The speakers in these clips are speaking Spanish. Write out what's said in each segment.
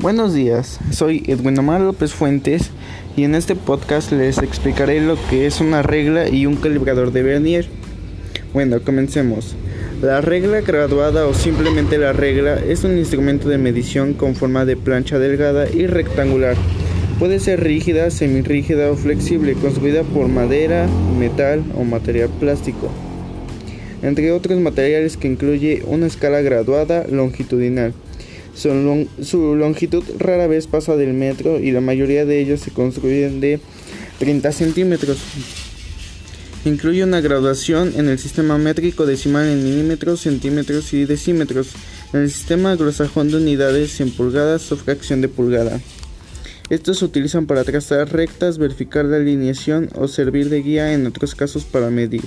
Buenos días, soy Edwin Omar López Fuentes y en este podcast les explicaré lo que es una regla y un calibrador de vernier. Bueno, comencemos. La regla graduada o simplemente la regla es un instrumento de medición con forma de plancha delgada y rectangular. Puede ser rígida, semirrígida o flexible, construida por madera, metal o material plástico, entre otros materiales que incluye una escala graduada longitudinal. Su, longitud rara vez pasa del metro y la mayoría de ellos se construyen de 30 centímetros. Incluye una graduación en el sistema métrico decimal en milímetros, centímetros y decímetros, en el sistema anglosajón de unidades en pulgadas o fracción de pulgada. Estos se utilizan para trazar rectas, verificar la alineación o servir de guía en otros casos para medir.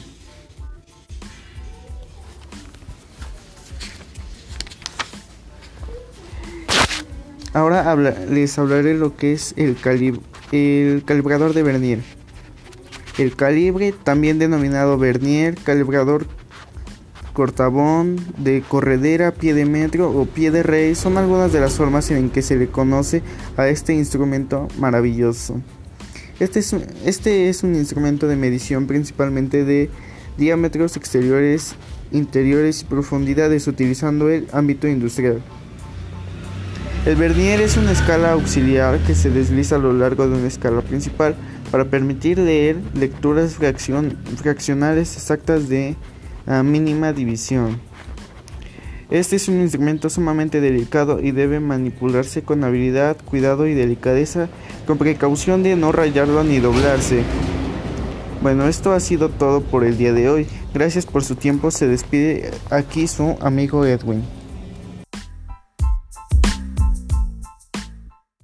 Ahora les hablaré lo que es el, calibrador de vernier. El calibre, también denominado vernier, calibrador cortabón, de corredera, pie de metro o pie de rey son algunas de las formas en que se le conoce a este instrumento maravilloso. Este es, este es un instrumento de medición principalmente de diámetros exteriores, interiores y profundidades utilizando el ámbito industrial. El vernier es una escala auxiliar que se desliza a lo largo de una escala principal para permitir leer lecturas fraccionales exactas de mínima división. Este es un instrumento sumamente delicado y debe manipularse con habilidad, cuidado y delicadeza, con precaución de no rayarlo ni doblarse. Bueno, esto ha sido todo por el día de hoy. Gracias por su tiempo. Se despide aquí su amigo Edwin.